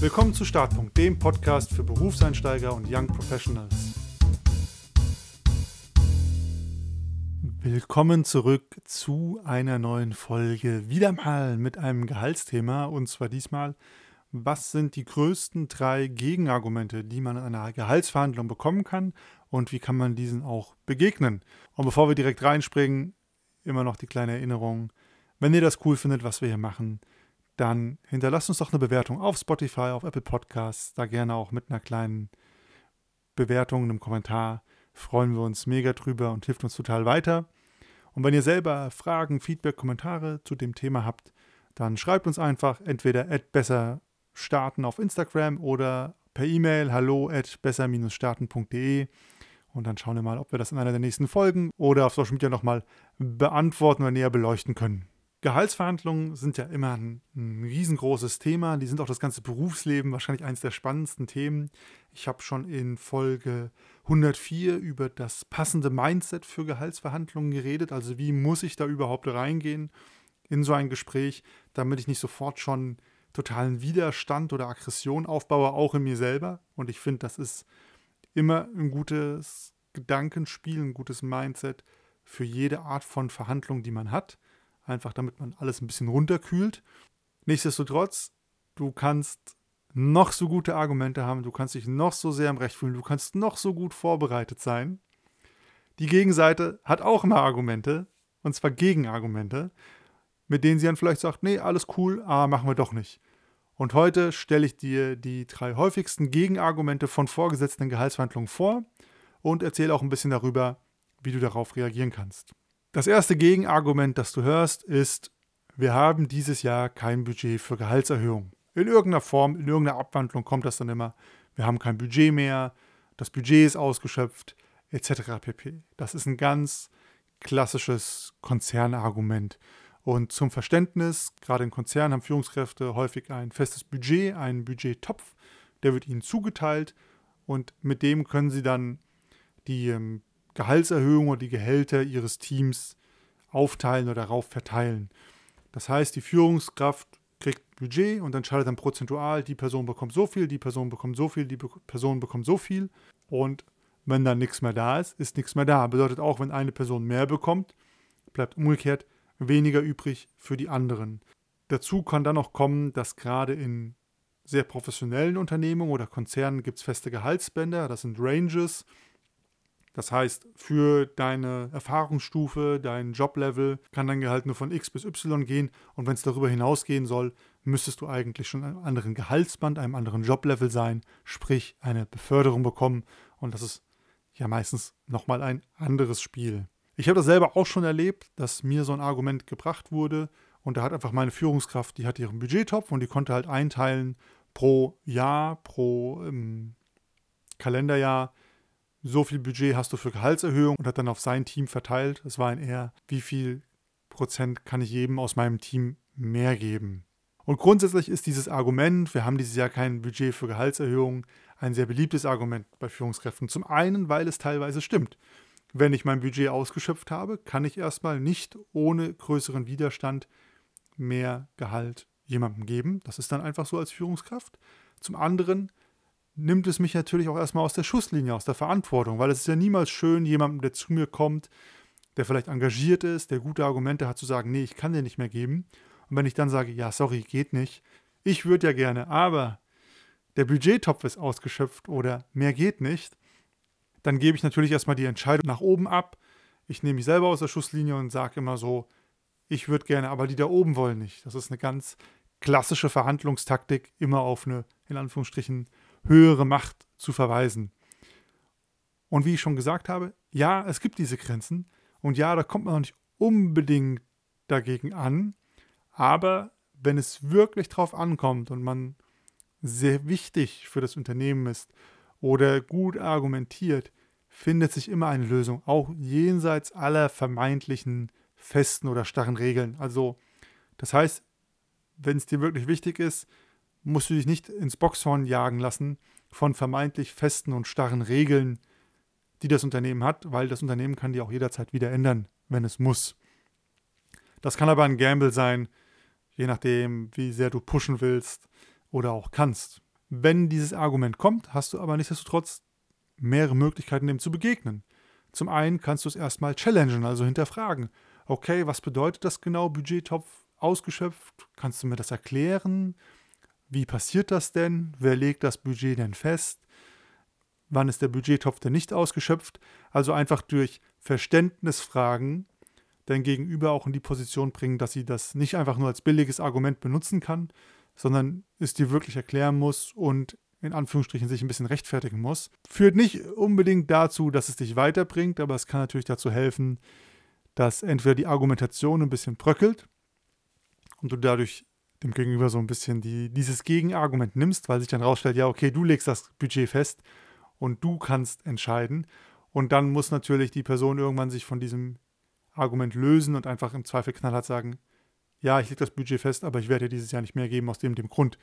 Willkommen zu Startpunkt, dem Podcast für Berufseinsteiger und Young Professionals. Willkommen zurück zu einer neuen Folge. Wieder mal mit einem Gehaltsthema und zwar diesmal, was sind die größten drei Gegenargumente, die man in einer Gehaltsverhandlung bekommen kann und wie kann man diesen auch begegnen? Und bevor wir direkt reinspringen, immer noch die kleine Erinnerung, wenn ihr das cool findet, was wir hier machen, dann hinterlasst uns doch eine Bewertung auf Spotify, auf Apple Podcasts, da gerne auch mit einer kleinen Bewertung, einem Kommentar. Freuen wir uns mega drüber und hilft uns total weiter. Und wenn ihr selber Fragen, Feedback, Kommentare zu dem Thema habt, dann schreibt uns einfach entweder besser starten auf Instagram oder per E-Mail hallo at besser-starten.de und dann schauen wir mal, ob wir das in einer der nächsten Folgen oder auf Social Media nochmal beantworten oder näher beleuchten können. Gehaltsverhandlungen sind ja immer ein, ein, riesengroßes Thema. Die sind auch das ganze Berufsleben wahrscheinlich eines der spannendsten Themen. Ich habe schon in Folge 104 über das passende Mindset für Gehaltsverhandlungen geredet. Also wie muss ich da überhaupt reingehen in so ein Gespräch, damit ich nicht sofort schon totalen Widerstand oder Aggression aufbaue, auch in mir selber. Und ich finde, das ist immer ein gutes Gedankenspiel, ein gutes Mindset für jede Art von Verhandlung, die man hat einfach damit man alles ein bisschen runterkühlt. Nichtsdestotrotz, du kannst noch so gute Argumente haben, du kannst dich noch so sehr im Recht fühlen, du kannst noch so gut vorbereitet sein. Die Gegenseite hat auch immer Argumente, und zwar Gegenargumente, mit denen sie dann vielleicht sagt, nee, alles cool, aber machen wir doch nicht. Und heute stelle ich dir die drei häufigsten Gegenargumente von vorgesetzten Gehaltsverhandlungen vor und erzähle auch ein bisschen darüber, wie du darauf reagieren kannst. Das erste Gegenargument, das du hörst, ist, wir haben dieses Jahr kein Budget für Gehaltserhöhung. In irgendeiner Form, in irgendeiner Abwandlung kommt das dann immer, wir haben kein Budget mehr, das Budget ist ausgeschöpft, etc. pp. Das ist ein ganz klassisches Konzernargument. Und zum Verständnis, gerade in Konzernen haben Führungskräfte häufig ein festes Budget, einen Budgettopf, der wird ihnen zugeteilt und mit dem können sie dann die ähm, Gehaltserhöhung oder die Gehälter ihres Teams aufteilen oder darauf verteilen. Das heißt, die Führungskraft kriegt Budget und entscheidet dann prozentual, die Person bekommt so viel, die Person bekommt so viel, die Be Person bekommt so viel. Und wenn dann nichts mehr da ist, ist nichts mehr da. Bedeutet auch, wenn eine Person mehr bekommt, bleibt umgekehrt weniger übrig für die anderen. Dazu kann dann noch kommen, dass gerade in sehr professionellen Unternehmungen oder Konzernen gibt es feste Gehaltsbänder, das sind Ranges. Das heißt, für deine Erfahrungsstufe, dein Joblevel kann dein Gehalt nur von X bis Y gehen. Und wenn es darüber hinausgehen soll, müsstest du eigentlich schon einem anderen Gehaltsband, einem anderen Joblevel sein, sprich eine Beförderung bekommen. Und das ist ja meistens nochmal ein anderes Spiel. Ich habe das selber auch schon erlebt, dass mir so ein Argument gebracht wurde. Und da hat einfach meine Führungskraft, die hat ihren Budgettopf und die konnte halt einteilen pro Jahr, pro ähm, Kalenderjahr, so viel Budget hast du für Gehaltserhöhung und hat dann auf sein Team verteilt. Es war ein eher, wie viel Prozent kann ich jedem aus meinem Team mehr geben. Und grundsätzlich ist dieses Argument, wir haben dieses Jahr kein Budget für Gehaltserhöhung, ein sehr beliebtes Argument bei Führungskräften. Zum einen, weil es teilweise stimmt. Wenn ich mein Budget ausgeschöpft habe, kann ich erstmal nicht ohne größeren Widerstand mehr Gehalt jemandem geben. Das ist dann einfach so als Führungskraft. Zum anderen nimmt es mich natürlich auch erstmal aus der Schusslinie, aus der Verantwortung, weil es ist ja niemals schön, jemandem, der zu mir kommt, der vielleicht engagiert ist, der gute Argumente hat, zu sagen, nee, ich kann dir nicht mehr geben. Und wenn ich dann sage, ja, sorry, geht nicht, ich würde ja gerne, aber der Budgettopf ist ausgeschöpft oder mehr geht nicht, dann gebe ich natürlich erstmal die Entscheidung nach oben ab. Ich nehme mich selber aus der Schusslinie und sage immer so, ich würde gerne, aber die da oben wollen nicht. Das ist eine ganz klassische Verhandlungstaktik, immer auf eine, in Anführungsstrichen, höhere Macht zu verweisen. Und wie ich schon gesagt habe, ja, es gibt diese Grenzen und ja, da kommt man noch nicht unbedingt dagegen an, aber wenn es wirklich drauf ankommt und man sehr wichtig für das Unternehmen ist oder gut argumentiert, findet sich immer eine Lösung, auch jenseits aller vermeintlichen festen oder starren Regeln. Also, das heißt, wenn es dir wirklich wichtig ist, musst du dich nicht ins Boxhorn jagen lassen von vermeintlich festen und starren Regeln, die das Unternehmen hat, weil das Unternehmen kann die auch jederzeit wieder ändern, wenn es muss. Das kann aber ein Gamble sein, je nachdem, wie sehr du pushen willst oder auch kannst. Wenn dieses Argument kommt, hast du aber nichtsdestotrotz mehrere Möglichkeiten, dem zu begegnen. Zum einen kannst du es erstmal challengen, also hinterfragen. Okay, was bedeutet das genau, Budgettopf ausgeschöpft? Kannst du mir das erklären? Wie passiert das denn? Wer legt das Budget denn fest? Wann ist der Budgettopf denn nicht ausgeschöpft? Also einfach durch Verständnisfragen dein Gegenüber auch in die Position bringen, dass sie das nicht einfach nur als billiges Argument benutzen kann, sondern es dir wirklich erklären muss und in Anführungsstrichen sich ein bisschen rechtfertigen muss. Führt nicht unbedingt dazu, dass es dich weiterbringt, aber es kann natürlich dazu helfen, dass entweder die Argumentation ein bisschen bröckelt und du dadurch dem Gegenüber so ein bisschen die, dieses Gegenargument nimmst, weil sich dann rausstellt, ja, okay, du legst das Budget fest und du kannst entscheiden. Und dann muss natürlich die Person irgendwann sich von diesem Argument lösen und einfach im Zweifel knallhart sagen, ja, ich lege das Budget fest, aber ich werde dir dieses Jahr nicht mehr geben aus dem, dem Grund.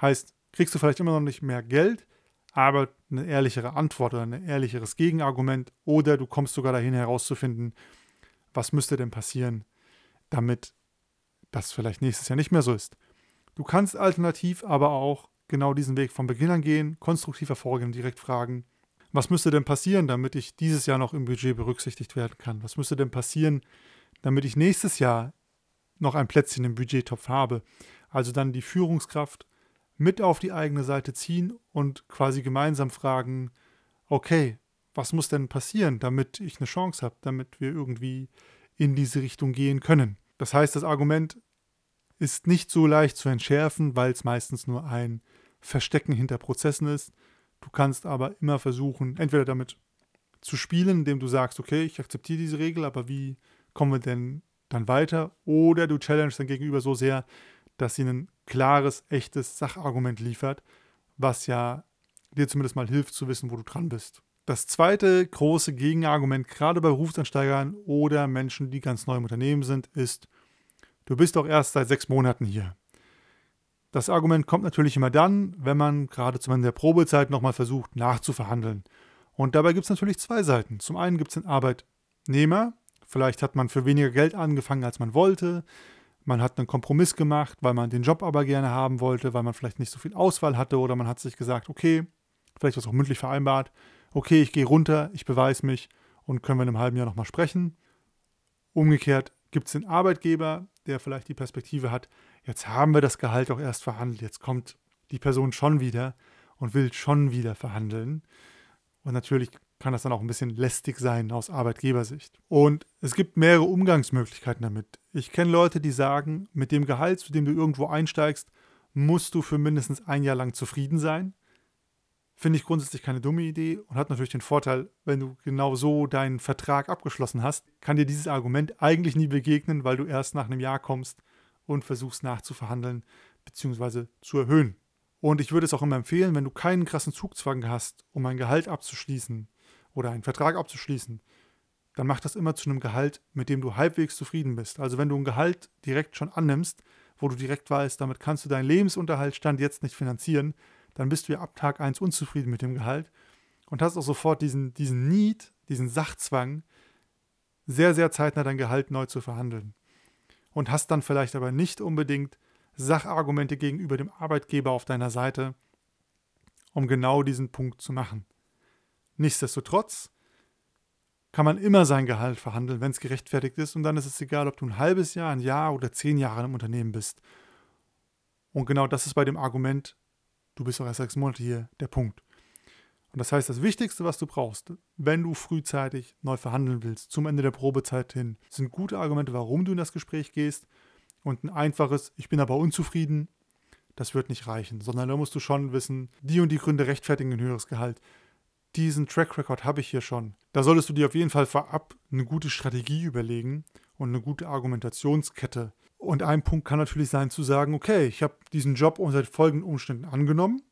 Heißt, kriegst du vielleicht immer noch nicht mehr Geld, aber eine ehrlichere Antwort oder ein ehrlicheres Gegenargument oder du kommst sogar dahin herauszufinden, was müsste denn passieren, damit das vielleicht nächstes Jahr nicht mehr so ist. Du kannst alternativ aber auch genau diesen Weg von Beginn an gehen, konstruktiver vorgehen, direkt fragen, was müsste denn passieren, damit ich dieses Jahr noch im Budget berücksichtigt werden kann? Was müsste denn passieren, damit ich nächstes Jahr noch ein Plätzchen im Budgettopf habe? Also dann die Führungskraft mit auf die eigene Seite ziehen und quasi gemeinsam fragen, okay, was muss denn passieren, damit ich eine Chance habe, damit wir irgendwie in diese Richtung gehen können? Das heißt, das Argument ist nicht so leicht zu entschärfen, weil es meistens nur ein Verstecken hinter Prozessen ist. Du kannst aber immer versuchen, entweder damit zu spielen, indem du sagst, okay, ich akzeptiere diese Regel, aber wie kommen wir denn dann weiter? Oder du challengest dein Gegenüber so sehr, dass sie ein klares, echtes Sachargument liefert, was ja dir zumindest mal hilft zu wissen, wo du dran bist. Das zweite große Gegenargument, gerade bei Berufsansteigern oder Menschen, die ganz neu im Unternehmen sind, ist, du bist doch erst seit sechs Monaten hier. Das Argument kommt natürlich immer dann, wenn man gerade zum Ende der Probezeit nochmal versucht nachzuverhandeln. Und dabei gibt es natürlich zwei Seiten. Zum einen gibt es den Arbeitnehmer, vielleicht hat man für weniger Geld angefangen, als man wollte. Man hat einen Kompromiss gemacht, weil man den Job aber gerne haben wollte, weil man vielleicht nicht so viel Auswahl hatte oder man hat sich gesagt, okay, vielleicht was auch mündlich vereinbart, okay, ich gehe runter, ich beweise mich und können wir in einem halben Jahr nochmal sprechen. Umgekehrt gibt es den Arbeitgeber, der vielleicht die Perspektive hat, jetzt haben wir das Gehalt auch erst verhandelt, jetzt kommt die Person schon wieder und will schon wieder verhandeln. Und natürlich kann das dann auch ein bisschen lästig sein aus Arbeitgebersicht. Und es gibt mehrere Umgangsmöglichkeiten damit. Ich kenne Leute, die sagen, mit dem Gehalt, zu dem du irgendwo einsteigst, musst du für mindestens ein Jahr lang zufrieden sein. Finde ich grundsätzlich keine dumme Idee und hat natürlich den Vorteil, wenn du genau so deinen Vertrag abgeschlossen hast, kann dir dieses Argument eigentlich nie begegnen, weil du erst nach einem Jahr kommst und versuchst nachzuverhandeln bzw. zu erhöhen. Und ich würde es auch immer empfehlen, wenn du keinen krassen Zugzwang hast, um ein Gehalt abzuschließen oder einen Vertrag abzuschließen, dann mach das immer zu einem Gehalt, mit dem du halbwegs zufrieden bist. Also wenn du ein Gehalt direkt schon annimmst, wo du direkt weißt, damit kannst du deinen Lebensunterhaltsstand jetzt nicht finanzieren, dann bist du ja ab Tag 1 unzufrieden mit dem Gehalt und hast auch sofort diesen, diesen Need, diesen Sachzwang, sehr, sehr zeitnah dein Gehalt neu zu verhandeln und hast dann vielleicht aber nicht unbedingt Sachargumente gegenüber dem Arbeitgeber auf deiner Seite, um genau diesen Punkt zu machen. Nichtsdestotrotz kann man immer sein Gehalt verhandeln, wenn es gerechtfertigt ist, und dann ist es egal, ob du ein halbes Jahr, ein Jahr oder zehn Jahre im Unternehmen bist. Und genau das ist bei dem Argument, du bist doch erst sechs Monate hier, der Punkt. Und das heißt, das Wichtigste, was du brauchst, wenn du frühzeitig neu verhandeln willst, zum Ende der Probezeit hin, sind gute Argumente, warum du in das Gespräch gehst. Und ein einfaches, ich bin aber unzufrieden, das wird nicht reichen, sondern da musst du schon wissen, die und die Gründe rechtfertigen ein höheres Gehalt. Diesen Track Record habe ich hier schon. Da solltest du dir auf jeden Fall vorab eine gute Strategie überlegen und eine gute Argumentationskette. Und ein Punkt kann natürlich sein zu sagen, okay, ich habe diesen Job unter folgenden Umständen angenommen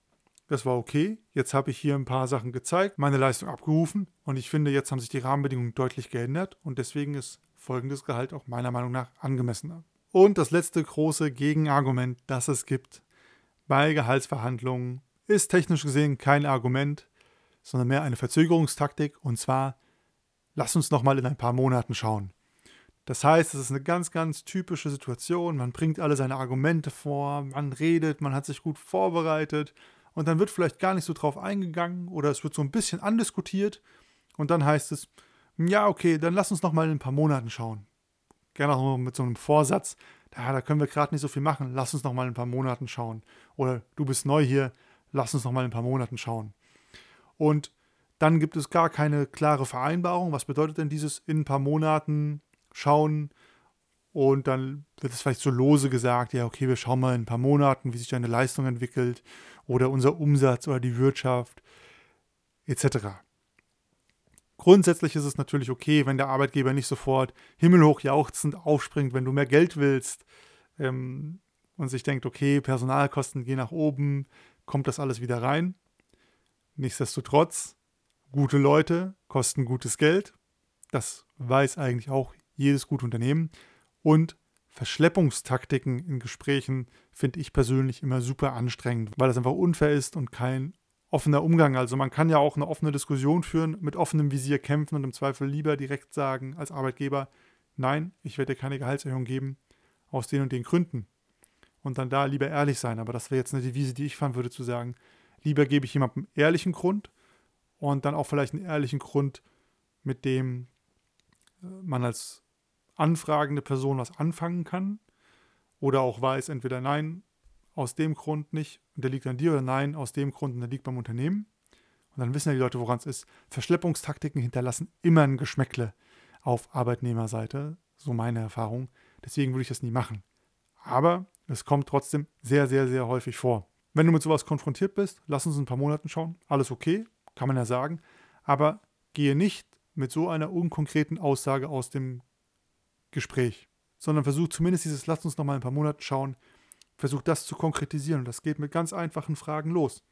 das war okay. Jetzt habe ich hier ein paar Sachen gezeigt, meine Leistung abgerufen und ich finde, jetzt haben sich die Rahmenbedingungen deutlich geändert und deswegen ist folgendes Gehalt auch meiner Meinung nach angemessener. Und das letzte große Gegenargument, das es gibt bei Gehaltsverhandlungen, ist technisch gesehen kein Argument, sondern mehr eine Verzögerungstaktik und zwar, lass uns nochmal in ein paar Monaten schauen. Das heißt, es ist eine ganz, ganz typische Situation. Man bringt alle seine Argumente vor, man redet, man hat sich gut vorbereitet und dann wird vielleicht gar nicht so drauf eingegangen oder es wird so ein bisschen andiskutiert und dann heißt es, ja, okay, dann lass uns noch mal in ein paar Monaten schauen. Gerne auch mit so einem Vorsatz, ja, da können wir gerade nicht so viel machen, lass uns noch mal in ein paar Monaten schauen. Oder du bist neu hier, lass uns noch mal in ein paar Monaten schauen. Und dann gibt es gar keine klare Vereinbarung. Was bedeutet denn dieses in ein paar Monaten schauen? Und dann wird es vielleicht so lose gesagt, ja, okay, wir schauen mal in ein paar Monaten, wie sich deine Leistung entwickelt oder unser Umsatz oder die Wirtschaft etc. Grundsätzlich ist es natürlich okay, wenn der Arbeitgeber nicht sofort himmelhoch jauchzend aufspringt, wenn du mehr Geld willst ähm, und sich denkt, okay, Personalkosten gehen nach oben, kommt das alles wieder rein. Nichtsdestotrotz, gute Leute kosten gutes Geld. Das weiß eigentlich auch jedes gute Unternehmen. Und Verschleppungstaktiken in Gesprächen finde ich persönlich immer super anstrengend, weil das einfach unfair ist und kein offener Umgang. Also man kann ja auch eine offene Diskussion führen, mit offenem Visier kämpfen und im Zweifel lieber direkt sagen als Arbeitgeber, nein, ich werde dir keine Gehaltserhöhung geben, aus den und den Gründen. Und dann da lieber ehrlich sein. Aber das wäre jetzt eine Devise, die ich fahren würde, zu sagen, lieber gebe ich jemandem ehrlichen Grund und dann auch vielleicht einen ehrlichen Grund, mit dem äh, man als anfragende Person was anfangen kann oder auch weiß, entweder nein, aus dem Grund nicht und der liegt an dir oder nein, aus dem Grund und der liegt beim Unternehmen. Und dann wissen ja die Leute, woran es ist. Verschleppungstaktiken hinterlassen immer ein Geschmäckle auf Arbeitnehmerseite, so meine Erfahrung. Deswegen würde ich das nie machen. Aber es kommt trotzdem sehr, sehr, sehr häufig vor. Wenn du mit sowas konfrontiert bist, lass uns ein paar Monaten schauen. Alles okay, kann man ja sagen. Aber gehe nicht mit so einer unkonkreten Aussage aus dem Gespräch, sondern versuch zumindest dieses Lass uns noch mal ein paar Monate schauen, versucht das zu konkretisieren. Und das geht mit ganz einfachen Fragen los.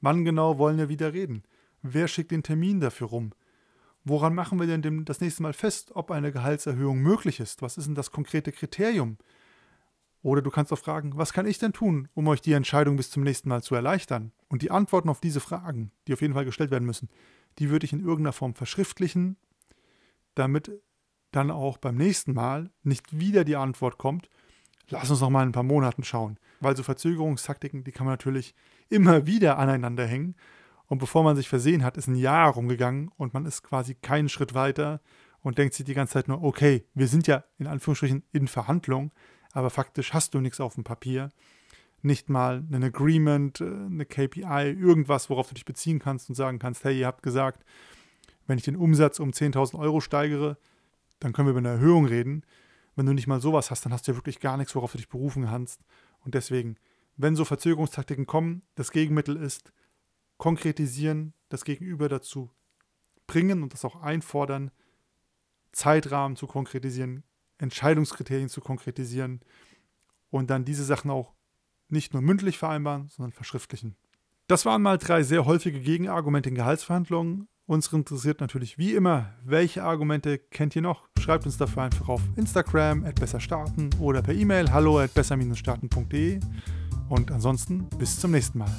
Wann genau wollen wir wieder reden? Wer schickt den Termin dafür rum? Woran machen wir denn das nächste Mal fest, ob eine Gehaltserhöhung möglich ist? Was ist denn das konkrete Kriterium? Oder du kannst auch fragen, was kann ich denn tun, um euch die Entscheidung bis zum nächsten Mal zu erleichtern? Und die Antworten auf diese Fragen, die auf jeden Fall gestellt werden müssen, die würde ich in irgendeiner Form verschriftlichen, damit dann auch beim nächsten Mal nicht wieder die Antwort kommt, lass uns noch mal in ein paar Monaten schauen. Weil so Verzögerungstaktiken, die kann man natürlich immer wieder aneinander hängen. Und bevor man sich versehen hat, ist ein Jahr rumgegangen und man ist quasi keinen Schritt weiter und denkt sich die ganze Zeit nur, okay, wir sind ja in Anführungsstrichen in Verhandlung, aber faktisch hast du nichts auf dem Papier. Nicht mal ein Agreement, äh, eine KPI, irgendwas, worauf du dich beziehen kannst und sagen kannst, hey, ihr habt gesagt, wenn ich den Umsatz um 10.000 Euro steigere, dann können wir über eine Erhöhung reden. Wenn du nicht mal sowas hast, dann hast du ja wirklich gar nichts, worauf du dich berufen kannst. Und deswegen, wenn so Verzögerungstaktiken kommen, das Gegenmittel ist, konkretisieren, das Gegenüber dazu bringen und das auch einfordern, Zeitrahmen zu konkretisieren, Entscheidungskriterien zu konkretisieren und dann diese Sachen auch nicht nur mündlich vereinbaren, sondern verschriftlichen. Das waren mal drei sehr häufige Gegenargumente in Gehaltsverhandlungen. Uns interessiert natürlich wie immer, welche Argumente kennt ihr noch? Schreibt uns dafür einfach auf Instagram at besserstarten oder per E-Mail hallo at besser-starten.de und ansonsten bis zum nächsten Mal.